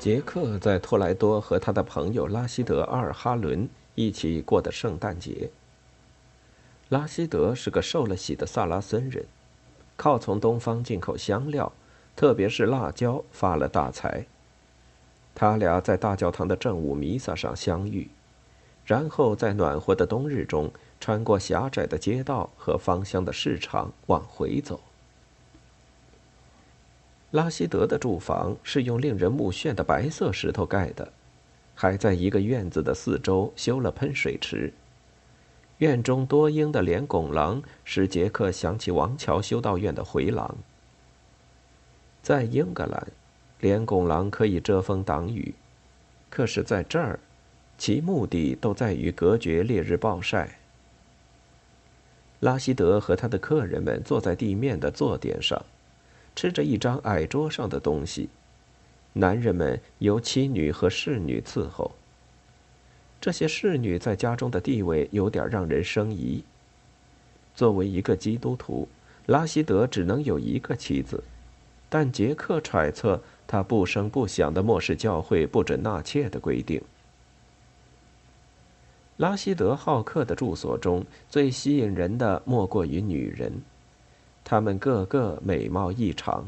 杰克在托莱多和他的朋友拉希德·阿尔哈伦一起过的圣诞节。拉希德是个受了洗的萨拉森人。靠从东方进口香料，特别是辣椒，发了大财。他俩在大教堂的正午弥撒上相遇，然后在暖和的冬日中，穿过狭窄的街道和芳香的市场往回走。拉希德的住房是用令人目眩的白色石头盖的，还在一个院子的四周修了喷水池。院中多英的连拱廊使杰克想起王桥修道院的回廊。在英格兰，连拱廊可以遮风挡雨，可是在这儿，其目的都在于隔绝烈日暴晒。拉希德和他的客人们坐在地面的坐垫上，吃着一张矮桌上的东西。男人们由妻女和侍女伺候。这些侍女在家中的地位有点让人生疑。作为一个基督徒，拉希德只能有一个妻子，但杰克揣测他不声不响的漠视教会不准纳妾的规定。拉希德好客的住所中最吸引人的莫过于女人，他们个个美貌异常。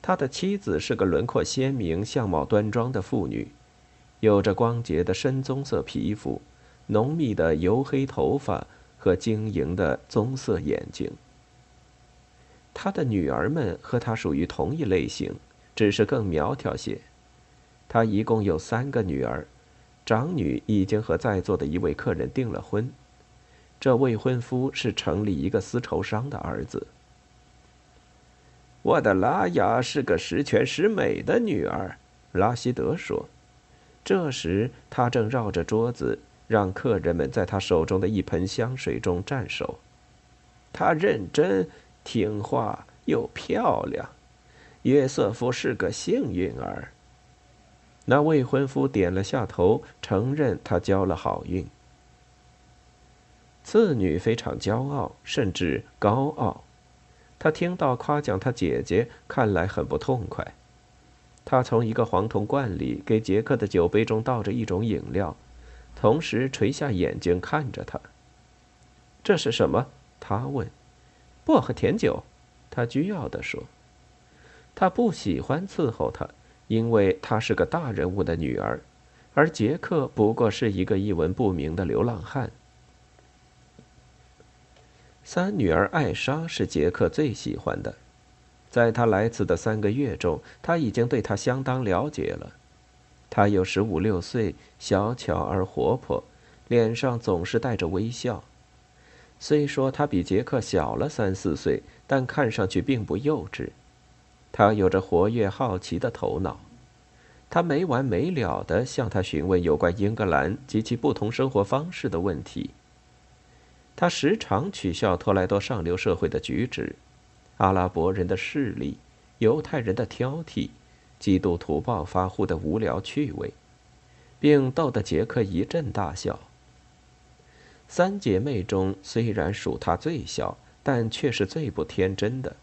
他的妻子是个轮廓鲜明、相貌端庄的妇女。有着光洁的深棕色皮肤，浓密的油黑头发和晶莹的棕色眼睛。他的女儿们和他属于同一类型，只是更苗条些。他一共有三个女儿，长女已经和在座的一位客人订了婚，这未婚夫是城里一个丝绸商的儿子。我的拉雅是个十全十美的女儿，拉希德说。这时，他正绕着桌子，让客人们在他手中的一盆香水中蘸手。他认真、听话又漂亮。约瑟夫是个幸运儿。那未婚夫点了下头，承认他交了好运。次女非常骄傲，甚至高傲。她听到夸奖她姐姐，看来很不痛快。他从一个黄铜罐里给杰克的酒杯中倒着一种饮料，同时垂下眼睛看着他。这是什么？他问。薄荷甜酒，他倨傲地说。他不喜欢伺候他，因为她是个大人物的女儿，而杰克不过是一个一文不名的流浪汉。三女儿艾莎是杰克最喜欢的。在他来此的三个月中，他已经对她相当了解了。她有十五六岁，小巧而活泼，脸上总是带着微笑。虽说他比杰克小了三四岁，但看上去并不幼稚。他有着活跃好奇的头脑，他没完没了地向他询问有关英格兰及其不同生活方式的问题。他时常取笑托莱多上流社会的举止。阿拉伯人的势力，犹太人的挑剔，基督徒暴发户的无聊趣味，并逗得杰克一阵大笑。三姐妹中，虽然属他最小，但却是最不天真的。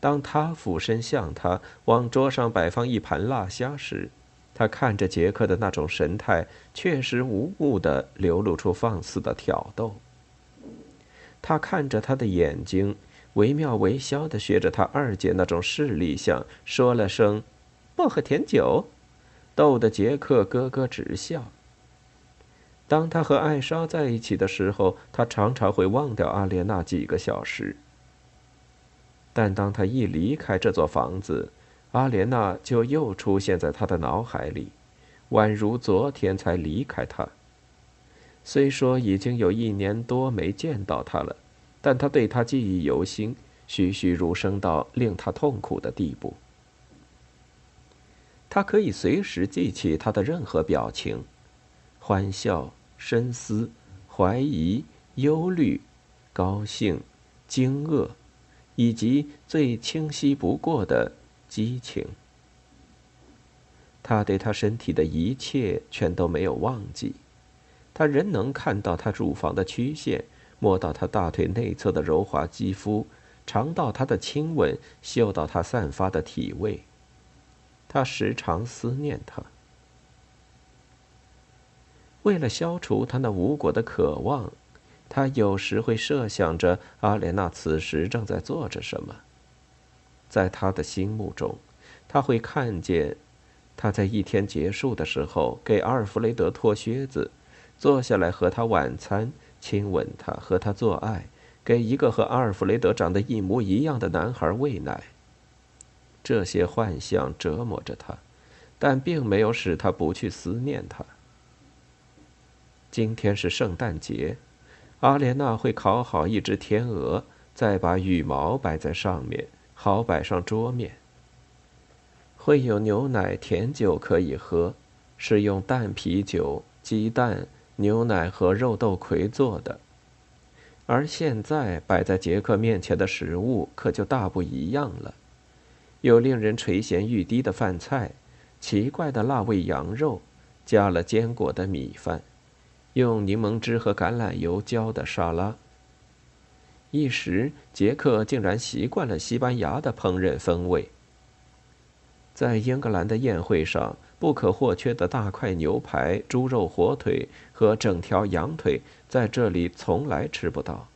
当他俯身向他往桌上摆放一盘辣虾时，他看着杰克的那种神态，确实无故地流露出放肆的挑逗。他看着他的眼睛。惟妙惟肖地学着他二姐那种势力相，说了声“薄荷甜酒”，逗得杰克咯咯直笑。当他和艾莎在一起的时候，他常常会忘掉阿莲娜几个小时。但当他一离开这座房子，阿莲娜就又出现在他的脑海里，宛如昨天才离开他。虽说已经有一年多没见到他了。但他对他记忆犹新，栩栩如生到令他痛苦的地步。他可以随时记起他的任何表情：欢笑、深思、怀疑、忧虑、高兴、惊愕，以及最清晰不过的激情。他对他身体的一切全都没有忘记，他仍能看到他乳房的曲线，摸到他大腿内侧的柔滑肌肤，尝到他的亲吻，嗅到他散发的体味。他时常思念他。为了消除他那无果的渴望，他有时会设想着阿莲娜此时正在做着什么。在他的心目中，他会看见。他在一天结束的时候给阿尔弗雷德脱靴子，坐下来和他晚餐，亲吻他，和他做爱，给一个和阿尔弗雷德长得一模一样的男孩喂奶。这些幻象折磨着他，但并没有使他不去思念他。今天是圣诞节，阿莲娜会烤好一只天鹅，再把羽毛摆在上面，好摆上桌面。会有牛奶、甜酒可以喝，是用淡啤酒、鸡蛋、牛奶和肉豆葵做的。而现在摆在杰克面前的食物可就大不一样了：有令人垂涎欲滴的饭菜，奇怪的辣味羊肉，加了坚果的米饭，用柠檬汁和橄榄油浇的沙拉。一时，杰克竟然习惯了西班牙的烹饪风味。在英格兰的宴会上，不可或缺的大块牛排、猪肉火腿和整条羊腿，在这里从来吃不到。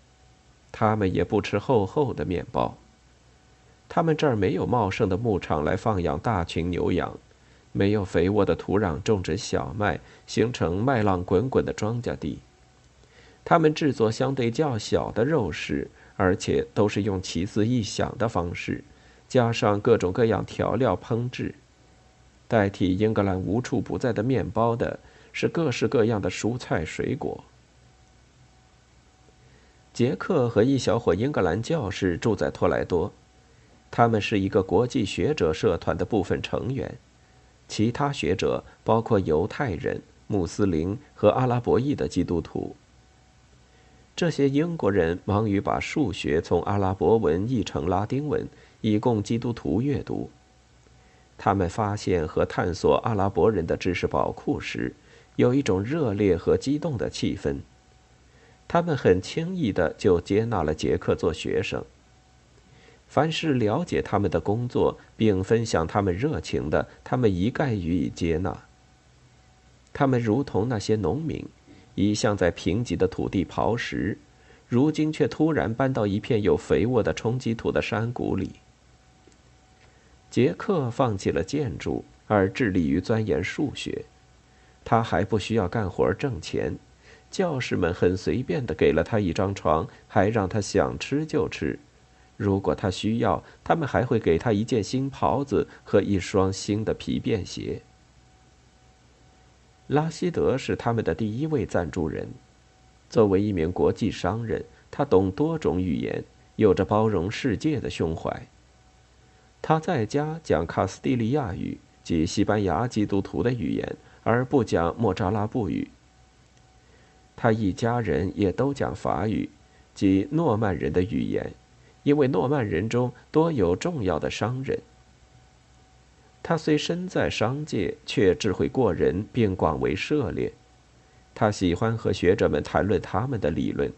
他们也不吃厚厚的面包。他们这儿没有茂盛的牧场来放养大群牛羊，没有肥沃的土壤种植小麦，形成麦浪滚滚的庄稼地。他们制作相对较小的肉食，而且都是用奇思异想的方式。加上各种各样调料烹制，代替英格兰无处不在的面包的是各式各样的蔬菜水果。杰克和一小伙英格兰教士住在托莱多，他们是一个国际学者社团的部分成员，其他学者包括犹太人、穆斯林和阿拉伯裔的基督徒。这些英国人忙于把数学从阿拉伯文译成拉丁文。以供基督徒阅读。他们发现和探索阿拉伯人的知识宝库时，有一种热烈和激动的气氛。他们很轻易的就接纳了杰克做学生。凡是了解他们的工作并分享他们热情的，他们一概予以接纳。他们如同那些农民，一向在贫瘠的土地刨食，如今却突然搬到一片有肥沃的冲积土的山谷里。杰克放弃了建筑，而致力于钻研数学。他还不需要干活挣钱，教师们很随便地给了他一张床，还让他想吃就吃。如果他需要，他们还会给他一件新袍子和一双新的皮便鞋。拉希德是他们的第一位赞助人。作为一名国际商人，他懂多种语言，有着包容世界的胸怀。他在家讲卡斯蒂利亚语及西班牙基督徒的语言，而不讲莫扎拉布语。他一家人也都讲法语，即诺曼人的语言，因为诺曼人中多有重要的商人。他虽身在商界，却智慧过人，并广为涉猎。他喜欢和学者们谈论他们的理论。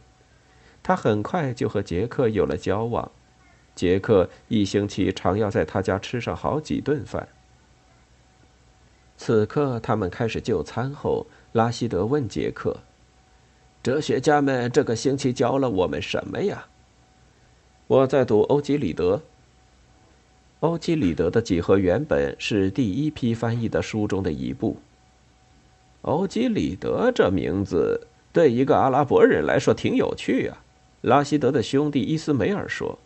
他很快就和杰克有了交往。杰克一星期常要在他家吃上好几顿饭。此刻，他们开始就餐后，拉希德问杰克：“哲学家们这个星期教了我们什么呀？”“我在读欧几里得。”欧几里得的几何原本是第一批翻译的书中的一部。欧几里得这名字对一个阿拉伯人来说挺有趣啊，拉希德的兄弟伊斯梅尔说。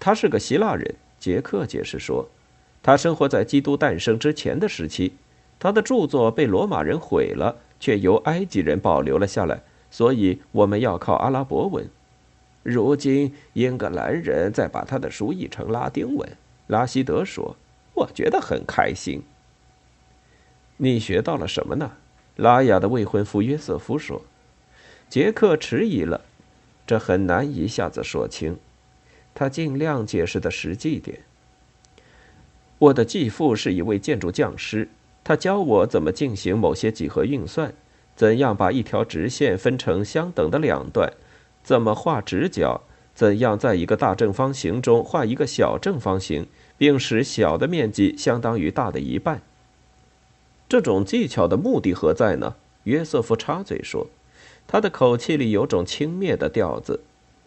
他是个希腊人，杰克解释说，他生活在基督诞生之前的时期，他的著作被罗马人毁了，却由埃及人保留了下来，所以我们要靠阿拉伯文。如今英格兰人在把他的书译成拉丁文。拉希德说：“我觉得很开心。”你学到了什么呢？拉雅的未婚夫约瑟夫说。杰克迟疑了，这很难一下子说清。他尽量解释的实际点。我的继父是一位建筑匠师，他教我怎么进行某些几何运算，怎样把一条直线分成相等的两段，怎么画直角，怎样在一个大正方形中画一个小正方形，并使小的面积相当于大的一半。这种技巧的目的何在呢？约瑟夫插嘴说。他的口气里有种轻蔑的调子，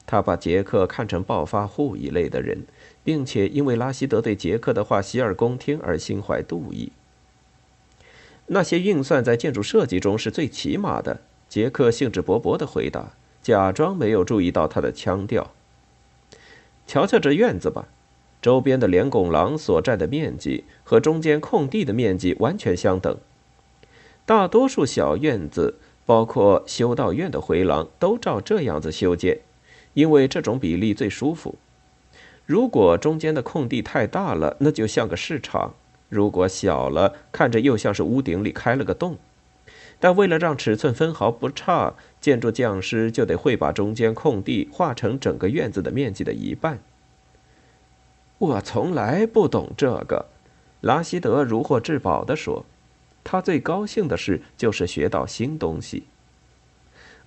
他把杰克看成暴发户一类的人，并且因为拉希德对杰克的话洗耳恭听而心怀妒意。那些运算在建筑设计中是最起码的，杰克兴致勃勃地回答，假装没有注意到他的腔调。瞧瞧这院子吧，周边的连拱廊所占的面积和中间空地的面积完全相等，大多数小院子。包括修道院的回廊都照这样子修建，因为这种比例最舒服。如果中间的空地太大了，那就像个市场；如果小了，看着又像是屋顶里开了个洞。但为了让尺寸分毫不差，建筑匠师就得会把中间空地画成整个院子的面积的一半。我从来不懂这个，拉希德如获至宝地说。他最高兴的事就是学到新东西。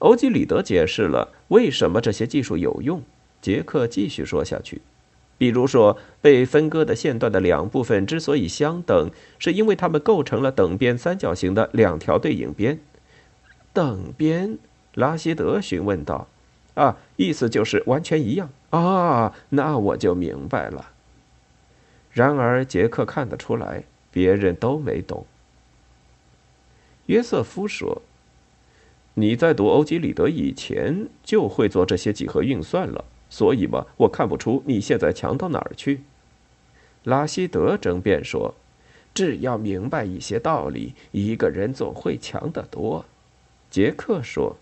欧几里德解释了为什么这些技术有用。杰克继续说下去，比如说，被分割的线段的两部分之所以相等，是因为它们构成了等边三角形的两条对应边。等边？拉希德询问道。啊，意思就是完全一样啊。那我就明白了。然而，杰克看得出来，别人都没懂。约瑟夫说：“你在读欧几里得以前就会做这些几何运算了，所以嘛，我看不出你现在强到哪儿去。”拉希德争辩说：“只要明白一些道理，一个人总会强得多。”杰克说：“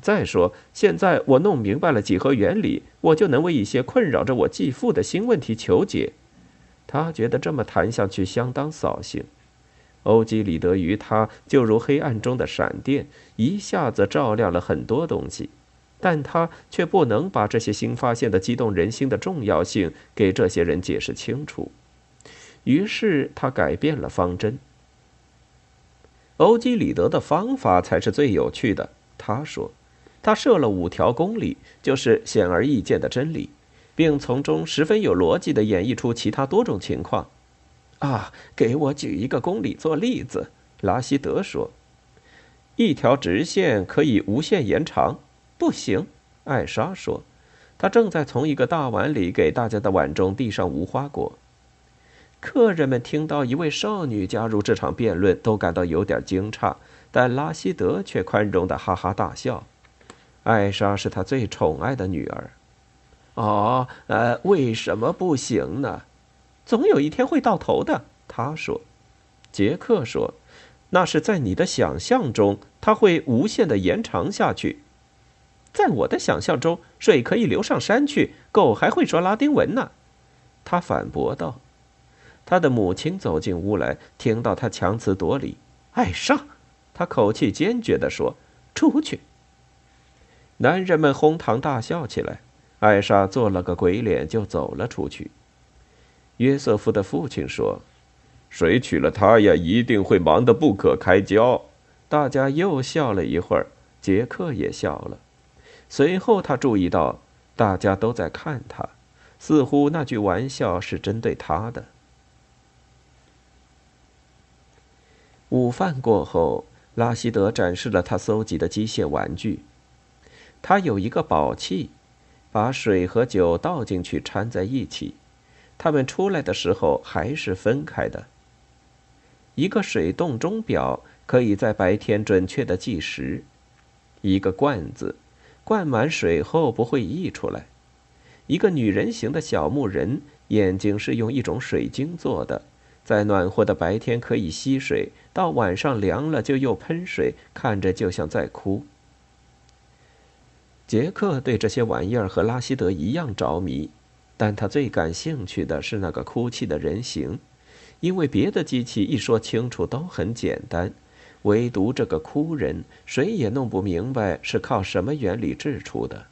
再说，现在我弄明白了几何原理，我就能为一些困扰着我继父的新问题求解。”他觉得这么谈下去相当扫兴。欧几里得于他就如黑暗中的闪电，一下子照亮了很多东西，但他却不能把这些新发现的激动人心的重要性给这些人解释清楚。于是他改变了方针。欧几里得的方法才是最有趣的，他说，他设了五条公理，就是显而易见的真理，并从中十分有逻辑地演绎出其他多种情况。啊，给我举一个公理做例子。拉希德说：“一条直线可以无限延长。”不行，艾莎说。她正在从一个大碗里给大家的碗中递上无花果。客人们听到一位少女加入这场辩论，都感到有点惊诧，但拉希德却宽容的哈哈大笑。艾莎是他最宠爱的女儿。哦，呃，为什么不行呢？总有一天会到头的，他说。杰克说：“那是在你的想象中，它会无限的延长下去。在我的想象中，水可以流上山去，狗还会说拉丁文呢。”他反驳道。他的母亲走进屋来，听到他强词夺理。艾莎，他口气坚决地说：“出去。”男人们哄堂大笑起来。艾莎做了个鬼脸，就走了出去。约瑟夫的父亲说：“谁娶了她呀，一定会忙得不可开交。”大家又笑了一会儿，杰克也笑了。随后他注意到大家都在看他，似乎那句玩笑是针对他的。午饭过后，拉希德展示了他搜集的机械玩具。他有一个宝器，把水和酒倒进去掺在一起。他们出来的时候还是分开的。一个水洞钟表可以在白天准确的计时。一个罐子，灌满水后不会溢出来。一个女人形的小木人，眼睛是用一种水晶做的，在暖和的白天可以吸水，到晚上凉了就又喷水，看着就像在哭。杰克对这些玩意儿和拉希德一样着迷，但他最感兴趣的是那个哭泣的人形，因为别的机器一说清楚都很简单，唯独这个哭人，谁也弄不明白是靠什么原理制出的。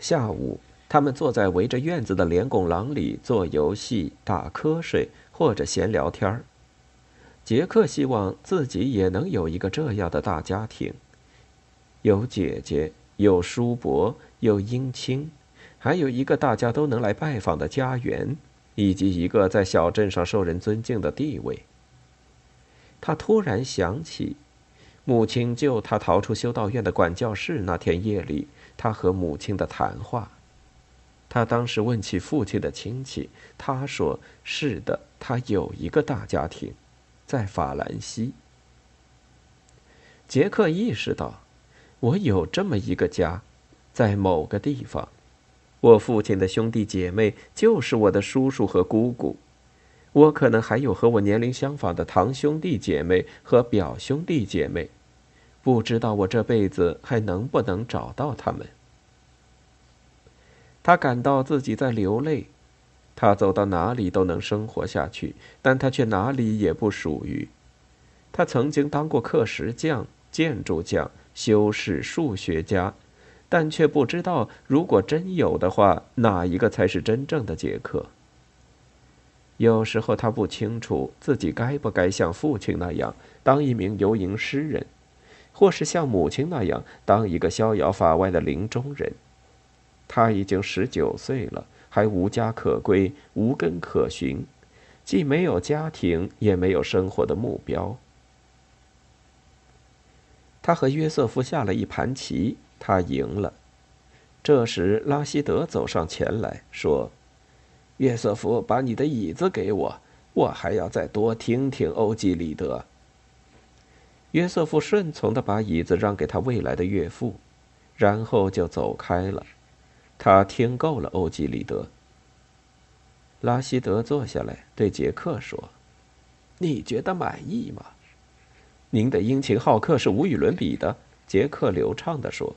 下午，他们坐在围着院子的连拱廊里做游戏、打瞌睡或者闲聊天儿。杰克希望自己也能有一个这样的大家庭。有姐姐，有叔伯，有姻亲，还有一个大家都能来拜访的家园，以及一个在小镇上受人尊敬的地位。他突然想起，母亲救他逃出修道院的管教室那天夜里，他和母亲的谈话。他当时问起父亲的亲戚，他说：“是的，他有一个大家庭，在法兰西。”杰克意识到。我有这么一个家，在某个地方。我父亲的兄弟姐妹就是我的叔叔和姑姑。我可能还有和我年龄相仿的堂兄弟姐妹和表兄弟姐妹。不知道我这辈子还能不能找到他们。他感到自己在流泪。他走到哪里都能生活下去，但他却哪里也不属于。他曾经当过刻石匠、建筑匠。修士、数学家，但却不知道，如果真有的话，哪一个才是真正的杰克？有时候他不清楚自己该不该像父亲那样当一名游吟诗人，或是像母亲那样当一个逍遥法外的林中人。他已经十九岁了，还无家可归，无根可寻，既没有家庭，也没有生活的目标。他和约瑟夫下了一盘棋，他赢了。这时，拉希德走上前来说：“约瑟夫，把你的椅子给我，我还要再多听听欧几里德。”约瑟夫顺从的把椅子让给他未来的岳父，然后就走开了。他听够了欧几里德。拉希德坐下来对杰克说：“你觉得满意吗？”您的殷勤好客是无与伦比的，杰克流畅地说：“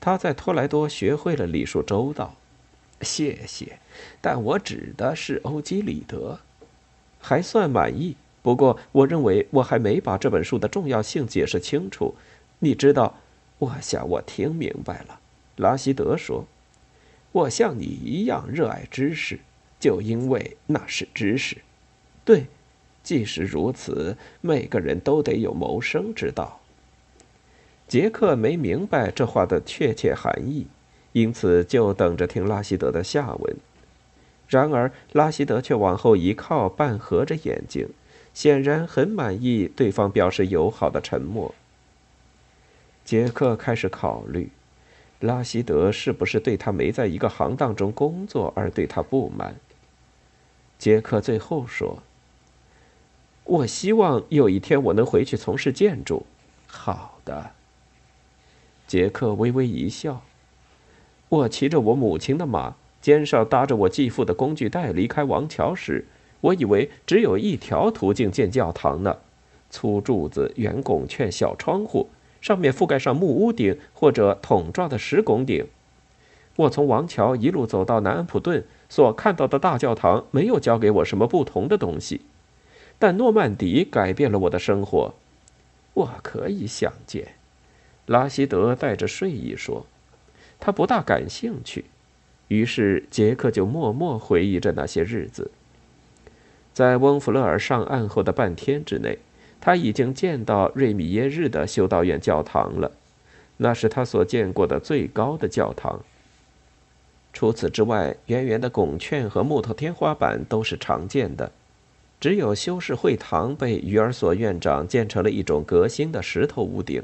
他在托莱多学会了礼数周到。”谢谢，但我指的是欧几里德，还算满意。不过，我认为我还没把这本书的重要性解释清楚。你知道，我想我听明白了。”拉希德说：“我像你一样热爱知识，就因为那是知识。”对。即使如此，每个人都得有谋生之道。杰克没明白这话的确切含义，因此就等着听拉希德的下文。然而，拉希德却往后一靠，半合着眼睛，显然很满意对方表示友好的沉默。杰克开始考虑，拉希德是不是对他没在一个行当中工作而对他不满。杰克最后说。我希望有一天我能回去从事建筑。好的。杰克微微一笑。我骑着我母亲的马，肩上搭着我继父的工具袋离开王桥时，我以为只有一条途径建教堂呢：粗柱子、圆拱券、小窗户，上面覆盖上木屋顶或者桶状的石拱顶。我从王桥一路走到南安普顿，所看到的大教堂没有教给我什么不同的东西。但诺曼底改变了我的生活，我可以想见。拉希德带着睡意说：“他不大感兴趣。”于是杰克就默默回忆着那些日子。在翁弗勒尔上岸后的半天之内，他已经见到瑞米耶日的修道院教堂了，那是他所见过的最高的教堂。除此之外，圆圆的拱券和木头天花板都是常见的。只有修士会堂被鱼儿所院长建成了一种革新的石头屋顶。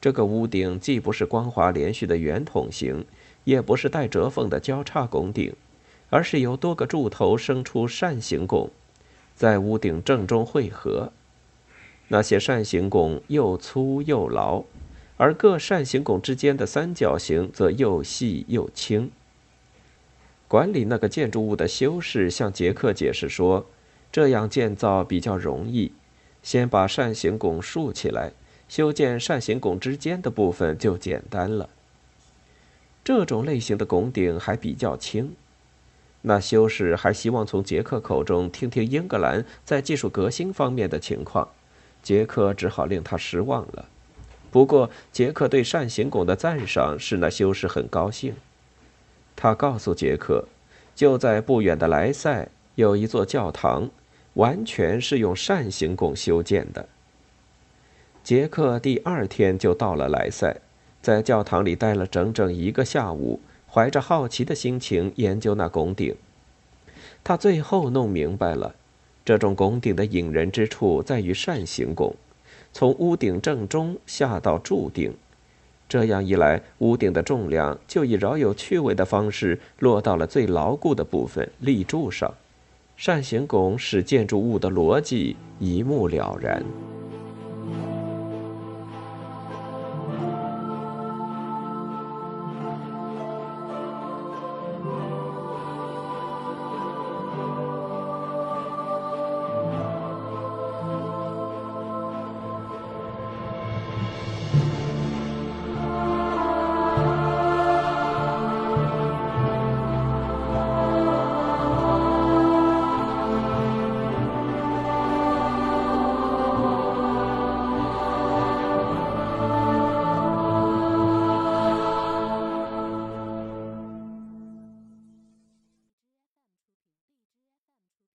这个屋顶既不是光滑连续的圆筒形，也不是带折缝的交叉拱顶，而是由多个柱头生出扇形拱，在屋顶正中汇合。那些扇形拱又粗又牢，而各扇形拱之间的三角形则又细又轻。管理那个建筑物的修士向杰克解释说。这样建造比较容易，先把扇形拱竖起来，修建扇形拱之间的部分就简单了。这种类型的拱顶还比较轻。那修士还希望从杰克口中听听英格兰在技术革新方面的情况，杰克只好令他失望了。不过，杰克对扇形拱的赞赏使那修士很高兴。他告诉杰克，就在不远的莱塞有一座教堂，完全是用扇形拱修建的。杰克第二天就到了莱塞，在教堂里待了整整一个下午，怀着好奇的心情研究那拱顶。他最后弄明白了，这种拱顶的引人之处在于扇形拱，从屋顶正中下到柱顶，这样一来，屋顶的重量就以饶有趣味的方式落到了最牢固的部分——立柱上。扇形拱使建筑物的逻辑一目了然。